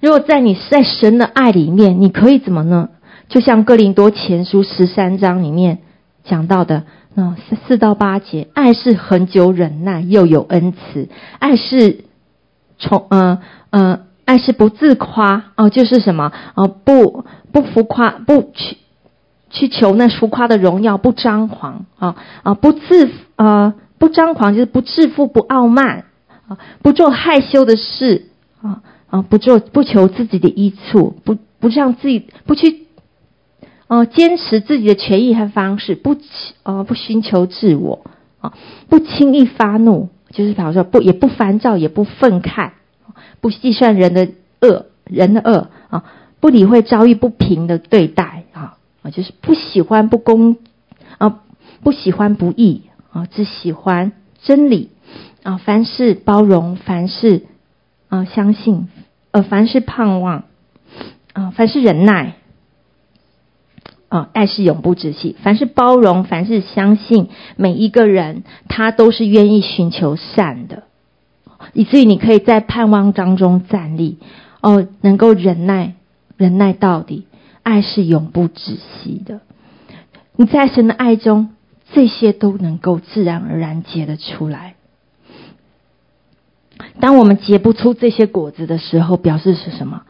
如果在你在神的爱里面，你可以怎么呢？就像哥林多前书十三章里面讲到的，那四四到八节，爱是恒久忍耐，又有恩慈，爱是从嗯嗯。呃呃爱是不自夸哦，就是什么哦，不不浮夸，不去去求那浮夸的荣耀，不张狂啊啊，不自呃不张狂，就是不自负，不傲慢啊，不做害羞的事啊啊，不做不求自己的益处，不不让自己不去哦，坚持自己的权益和方式，不呃不寻求自我啊，不轻易发怒，就是比方说不也不烦躁，也不愤慨。不计算人的恶，人的恶啊，不理会遭遇不平的对待啊啊，就是不喜欢不公啊，不喜欢不义啊，只喜欢真理啊。凡事包容，凡事啊相信，呃，凡事盼望啊，凡事忍耐啊，爱是永不止息。凡是包容，凡是相信，每一个人他都是愿意寻求善的。以至于你可以在盼望当中站立，哦，能够忍耐，忍耐到底，爱是永不止息的。你在神的爱中，这些都能够自然而然结得出来。当我们结不出这些果子的时候，表示是什么？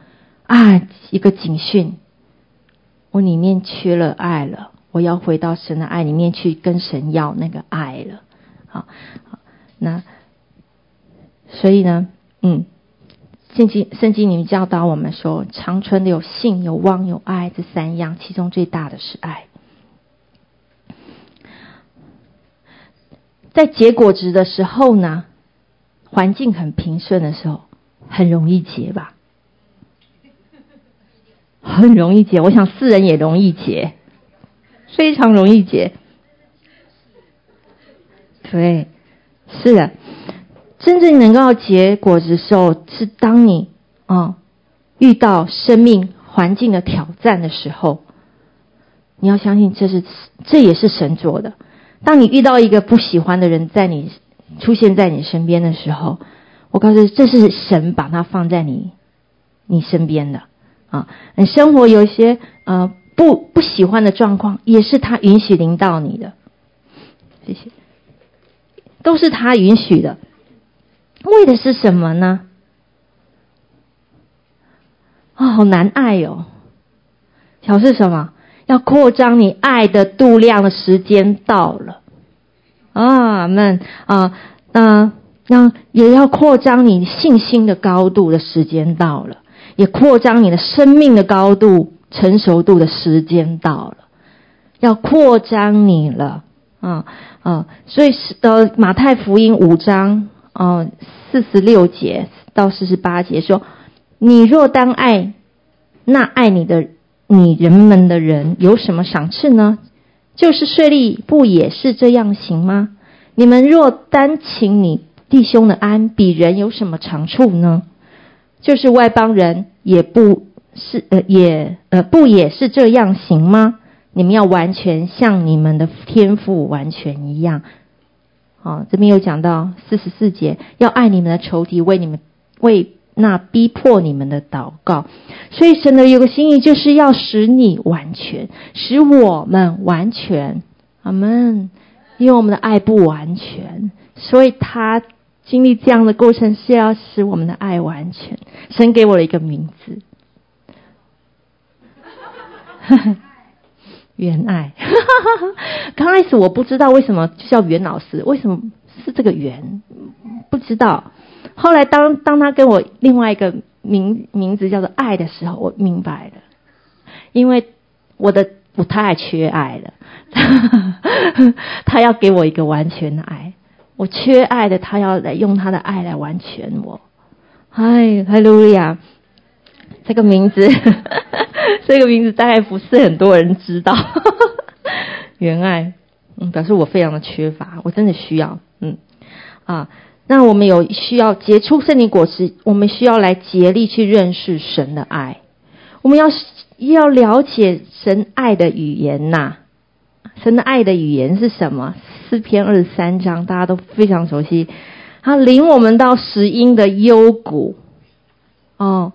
啊，一个警讯，我里面缺了爱了，我要回到神的爱里面去跟神要那个爱了。好，那。所以呢，嗯，圣经圣经里面教导我们说，长存的有信、有望、有爱这三样，其中最大的是爱。在结果子的时候呢，环境很平顺的时候，很容易结吧？很容易结，我想世人也容易结，非常容易结。对，是的。真正能够结果子的时候，是当你啊、遇到生命环境的挑战的时候，你要相信这是这也是神做的。当你遇到一个不喜欢的人在你出现在你身边的时候，我告诉你，这是神把他放在你你身边的啊。你生活有一些呃不不喜欢的状况，也是他允许领导你的。谢谢，都是他允许的。为的是什么呢？啊、哦，好难爱、哦！表示什么？要扩张你爱的度量的时间到了啊！们啊，那那也要扩张你信心的高度的时间到了，也扩张你的生命的高度成熟度的时间到了，要扩张你了啊啊！所以是呃，马太福音五章。哦，四十六节到四十八节说：“你若当爱那爱你的你人们的人，有什么赏赐呢？就是税吏不也是这样行吗？你们若单请你弟兄的安，比人有什么长处呢？就是外邦人也不是呃也呃不也是这样行吗？你们要完全像你们的天赋完全一样。”好，这边有讲到四十四节，要爱你们的仇敌，为你们为那逼迫你们的祷告。所以神的有个心意，就是要使你完全，使我们完全。阿门。因为我们的爱不完全，所以他经历这样的过程，是要使我们的爱完全。神给我了一个名字。袁爱，刚开始我不知道为什么就叫袁老师，为什么是这个袁？不知道。后来当当他跟我另外一个名名字叫做爱的时候，我明白了。因为我的我太缺爱了，他要给我一个完全的爱。我缺爱的，他要来用他的爱来完全我。嗨，哈利路亚！这个名字，这个名字大概不是很多人知道。原爱，嗯，表示我非常的缺乏，我真的需要，嗯，啊，那我们有需要结出圣灵果实，我们需要来竭力去认识神的爱，我们要要了解神爱的语言呐、神的爱的语言是什么？诗篇二十三章，大家都非常熟悉。他领我们到石英的幽谷，哦，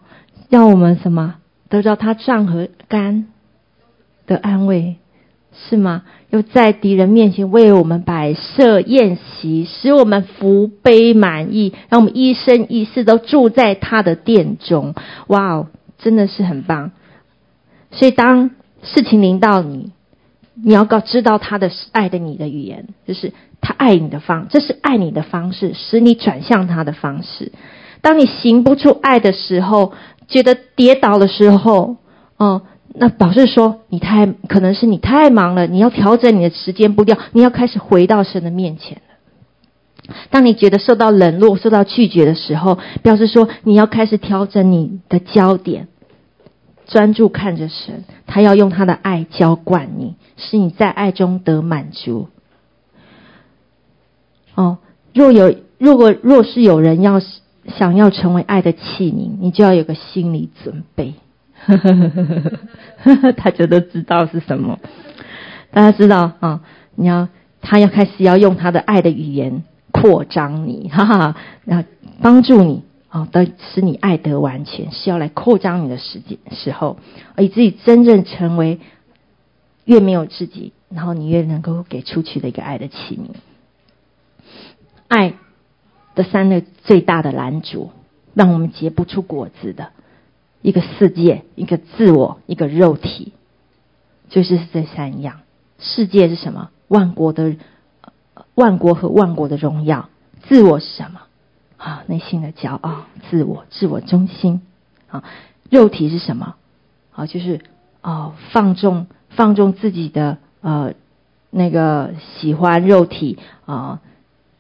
让我们什么得到他杖和竿的安慰，是吗？又在敌人面前为我们摆设宴席，使我们福杯满溢，让我们一生一世都住在他的殿中。哇哦，真的是很棒。所以当事情临到你。你要告知道他的爱的你的语言，就是他爱你的方，这是爱你的方式，使你转向他的方式。当你行不出爱的时候，觉得跌倒的时候，哦，那表示说你太可能是你太忙了，你要调整你的时间步调，你要开始回到神的面前了。当你觉得受到冷落、受到拒绝的时候，表示说你要开始调整你的焦点。专注看着神，他要用他的爱浇灌你，使你在爱中得满足。哦，若有，如果若是有人要想要成为爱的器皿，你就要有个心理准备。呵呵呵呵呵呵，大家都知道是什么，大家知道啊、哦？你要他要开始要用他的爱的语言扩张你，哈哈，然后帮助你。哦，得使你爱得完全，是要来扩张你的时间时候，以至于真正成为越没有自己，然后你越能够给出去的一个爱的器皿。爱的三个最大的拦阻，让我们结不出果子的一个世界，一个自我，一个肉体，就是这三样。世界是什么？万国的万国和万国的荣耀。自我是什么？啊，内心的骄傲、自我、自我中心。啊，肉体是什么？啊，就是哦，放纵、放纵自己的呃那个喜欢肉体啊，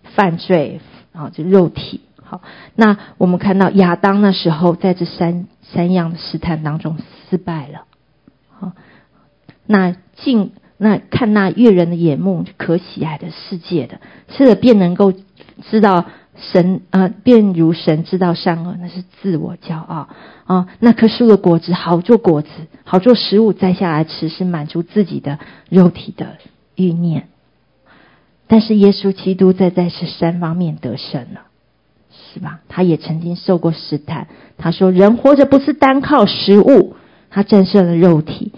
犯罪啊，就肉体。好，那我们看到亚当那时候在这三三样的试探当中失败了。好，那进那看那悦人的眼目、可喜爱的世界的，吃了便能够知道。神、呃，便如神知道善恶，那是自我骄傲啊。那棵树的果子好做果子，好做食物摘下来吃，是满足自己的肉体的欲念。但是耶稣基督在在这三方面得胜了，是吧？他也曾经受过试探。他说：“人活着不是单靠食物。”他战胜了肉体，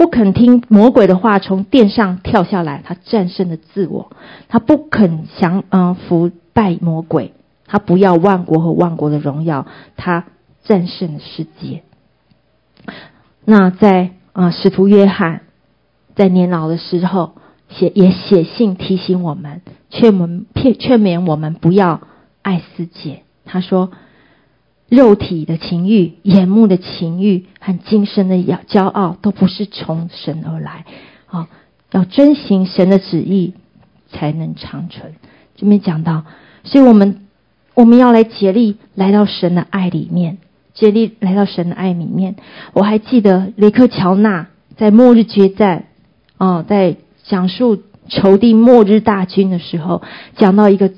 不肯听魔鬼的话，从殿上跳下来。他战胜了自我，他不肯降嗯服。拜魔鬼，他不要万国和万国的荣耀，他战胜了世界。那在啊、使徒约翰在年老的时候写也写信提醒我们，劝我们劝劝勉我们不要爱世界。他说，肉体的情欲、眼目的情欲和今生的骄傲，都不是从神而来。啊，要遵行神的旨意，才能长存。这边讲到，所以我们我们要来竭力来到神的爱里面，竭力来到神的爱里面。我还记得雷克乔纳在末日决战，哦，在讲述仇敌末日大军的时候，讲到一个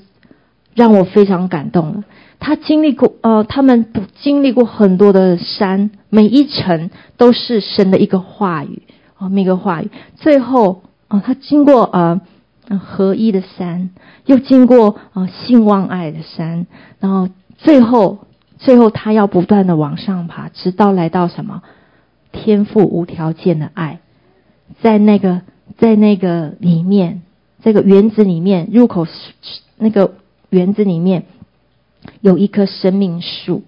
让我非常感动的。他经历过，呃，他们不经历过很多的山，每一层都是神的一个话语，哦，每个话语，最后，哦，他经过，呃。合一的山，又经过啊信望爱的山，然后最后最后他要不断的往上爬，直到来到什么天赋无条件的爱，在那个在那个里面，这个园子里面入口是那个园子里面有一棵生命树，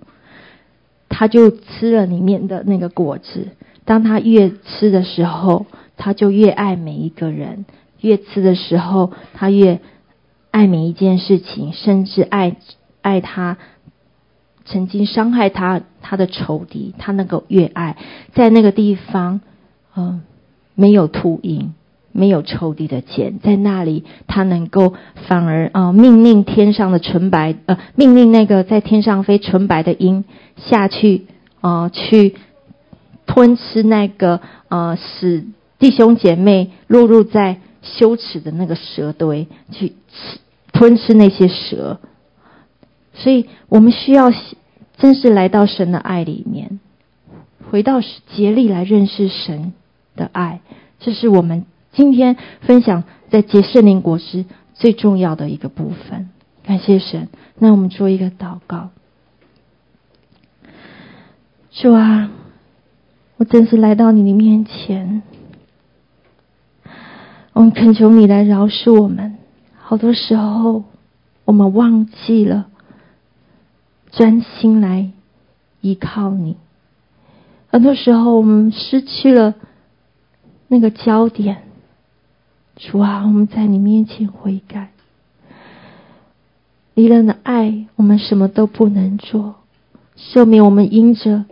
他就吃了里面的那个果子。当他越吃的时候，他就越爱每一个人。越吃的时候，他越爱每一件事情，甚至爱爱他曾经伤害他他的仇敌，他能够越爱，在那个地方，嗯，没有秃鹰，没有仇敌的茧，在那里他能够反而啊、命令天上的纯白呃命令那个在天上飞纯白的鹰下去啊、去吞吃那个呃使弟兄姐妹落入在羞耻的那个蛇堆去吃吞吃那些蛇，所以我们需要真是来到神的爱里面，回到竭力来认识神的爱，这是我们今天分享在结圣灵果实最重要的一个部分。感谢神，那我们做一个祷告。主啊，我真是来到你的面前，我们恳求你来饶恕我们。好多时候，我们忘记了专心来依靠你。很多时候，我们失去了那个焦点。主啊，我们在你面前悔改。离了的爱，我们什么都不能做。赦免我们因着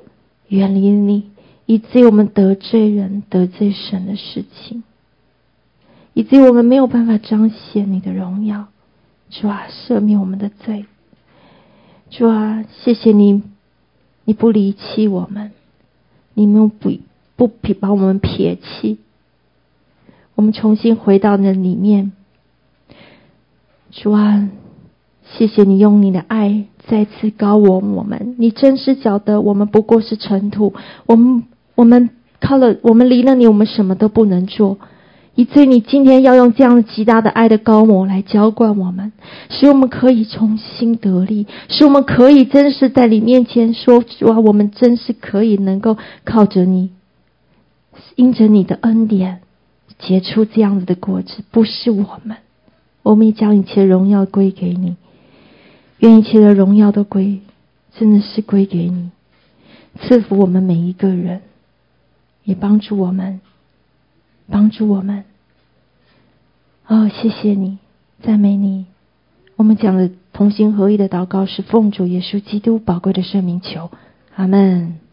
远离你，以至于我们得罪人、得罪神的事情。以至于我们没有办法彰显你的荣耀，主啊，赦免我们的罪，主啊，谢谢你，你不离弃我们，你没有不不撇把我们撇弃，我们重新回到那里面，主啊，谢谢你用你的爱再次高我我们，你真是晓得我们不过是尘土，我们我们靠了我们离了你，我们什么都不能做。以至于你今天要用这样极大的爱的膏抹来浇灌我们，使我们可以重新得力，使我们可以真是在你面前说：主啊，我们真是可以能够靠着你，因着你的恩典结出这样子的果子。不是我们，我们也将一切荣耀归给你，愿一切的荣耀都归，真的是归给你，赐福我们每一个人，也帮助我们。帮助我们，哦，谢谢你，赞美你。我们讲的同心合意的祷告是奉主耶稣基督宝贵的圣名求，阿门。